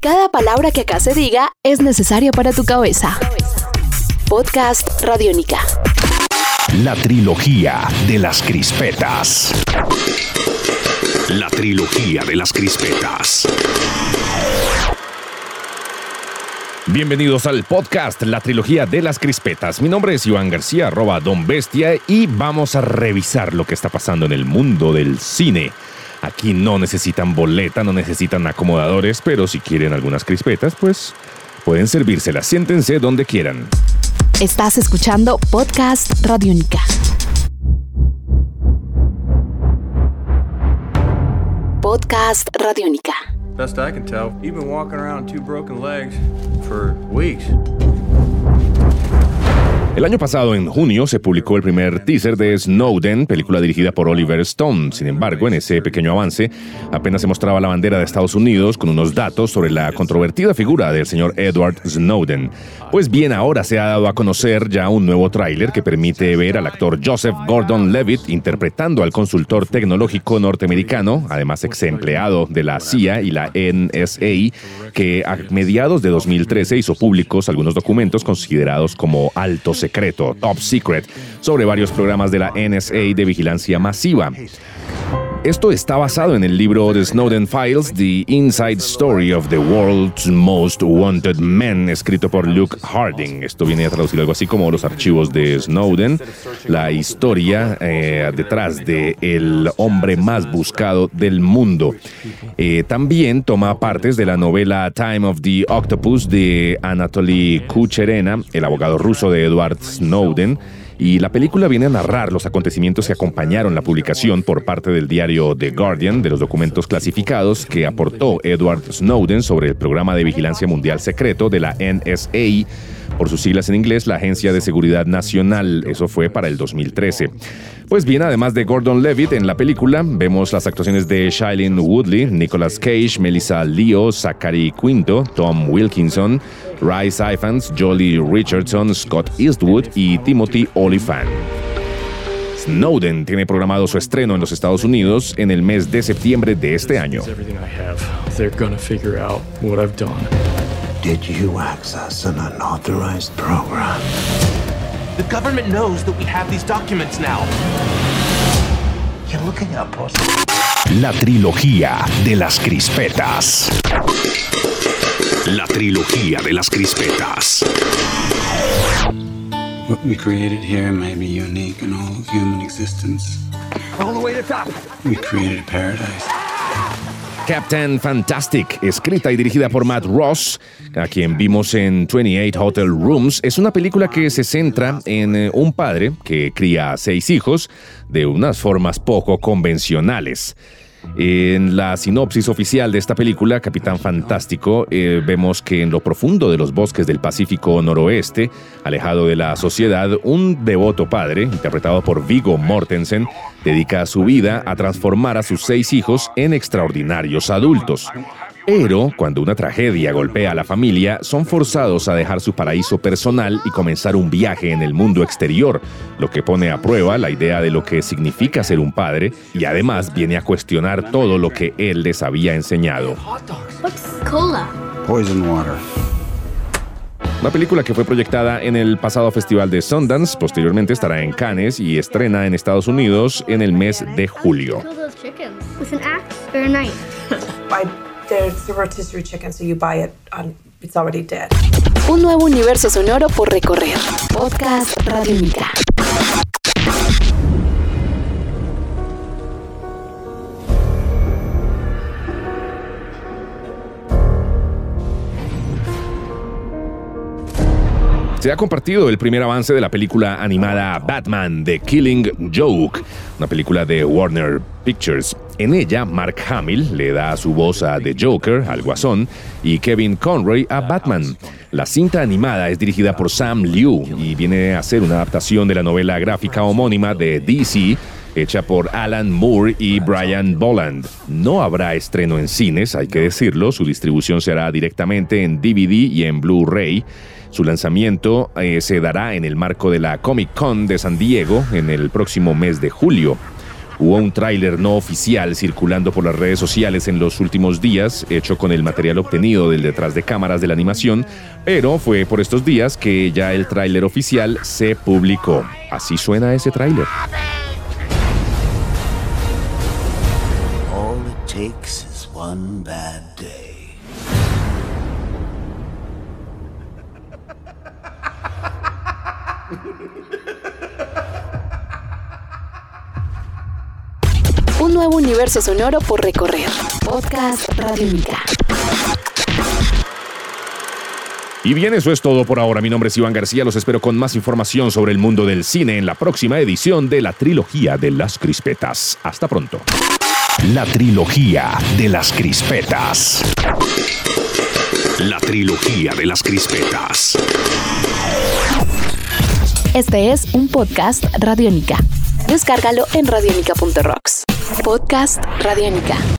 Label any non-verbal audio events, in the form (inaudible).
Cada palabra que acá se diga es necesaria para tu cabeza. Podcast Radiónica. La trilogía de las crispetas. La trilogía de las crispetas. Bienvenidos al podcast La trilogía de las crispetas. Mi nombre es Iván García, arroba Don Bestia, y vamos a revisar lo que está pasando en el mundo del cine. Aquí no necesitan boleta, no necesitan acomodadores, pero si quieren algunas crispetas, pues pueden servírselas. Siéntense donde quieran. Estás escuchando Podcast Radiónica. Podcast Radiónica. Best I can tell, you've been walking around two broken legs for weeks. El año pasado, en junio, se publicó el primer teaser de Snowden, película dirigida por Oliver Stone. Sin embargo, en ese pequeño avance, apenas se mostraba la bandera de Estados Unidos con unos datos sobre la controvertida figura del señor Edward Snowden. Pues bien, ahora se ha dado a conocer ya un nuevo tráiler que permite ver al actor Joseph Gordon-Levitt interpretando al consultor tecnológico norteamericano, además ex empleado de la CIA y la NSA, que a mediados de 2013 hizo públicos algunos documentos considerados como altos secreto, top secret, sobre varios programas de la NSA de vigilancia masiva. Esto está basado en el libro The Snowden Files, The Inside Story of the World's Most Wanted Men, escrito por Luke Harding. Esto viene a traducir algo así como los archivos de Snowden, la historia eh, detrás de el hombre más buscado del mundo. Eh, también toma partes de la novela Time of the Octopus de Anatoly Kucherena, el abogado ruso de Edward Snowden y la película viene a narrar los acontecimientos que acompañaron la publicación por parte del diario The Guardian de los documentos clasificados que aportó Edward Snowden sobre el programa de vigilancia mundial secreto de la NSA por sus siglas en inglés, la Agencia de Seguridad Nacional. Eso fue para el 2013. Pues bien, además de Gordon Levitt en la película, vemos las actuaciones de Shailene Woodley, Nicolas Cage, Melissa Leo, Zachary Quinto, Tom Wilkinson, Rice Ifans, Jolie Richardson, Scott Eastwood y Timothy Olyphant. Snowden tiene programado su estreno en los Estados Unidos en el mes de septiembre de este año. Did you access an unauthorized program? The government knows that we have these documents now. You're looking up, us. La trilogía de las crispetas. La trilogía de las crispetas. What we created here may be unique in all of human existence. All the way to top. We created a paradise. Captain Fantastic, escrita y dirigida por Matt Ross, a quien vimos en 28 Hotel Rooms, es una película que se centra en eh, un padre que cría a seis hijos de unas formas poco convencionales. En la sinopsis oficial de esta película, Capitán Fantástico, eh, vemos que en lo profundo de los bosques del Pacífico noroeste, alejado de la sociedad, un devoto padre, interpretado por Vigo Mortensen, dedica su vida a transformar a sus seis hijos en extraordinarios adultos. Pero cuando una tragedia golpea a la familia, son forzados a dejar su paraíso personal y comenzar un viaje en el mundo exterior, lo que pone a prueba la idea de lo que significa ser un padre y además viene a cuestionar todo lo que él les había enseñado. Una película que fue proyectada en el pasado Festival de Sundance, posteriormente estará en Cannes y estrena en Estados Unidos en el mes de julio. (laughs) There's the rotisserie chicken, so you buy it on, it's already dead. Un nuevo universo sonoro por recorrer. Podcast Radiónica. Se ha compartido el primer avance de la película animada Batman The Killing Joke, una película de Warner Pictures. En ella, Mark Hamill le da su voz a The Joker, al Guasón, y Kevin Conroy a Batman. La cinta animada es dirigida por Sam Liu y viene a ser una adaptación de la novela gráfica homónima de DC, hecha por Alan Moore y Brian Boland. No habrá estreno en cines, hay que decirlo, su distribución se hará directamente en DVD y en Blu-ray. Su lanzamiento eh, se dará en el marco de la Comic Con de San Diego en el próximo mes de julio. Hubo un tráiler no oficial circulando por las redes sociales en los últimos días, hecho con el material obtenido del detrás de cámaras de la animación, pero fue por estos días que ya el tráiler oficial se publicó. Así suena ese tráiler. All it takes is one bad day. (laughs) Un nuevo universo sonoro por recorrer. Podcast Radiónica. Y bien, eso es todo por ahora. Mi nombre es Iván García. Los espero con más información sobre el mundo del cine en la próxima edición de la trilogía de las crispetas. Hasta pronto. La trilogía de las crispetas. La trilogía de las crispetas. Este es un podcast Radiónica. Descárgalo en radiónica.rocks. Podcast Radiónica.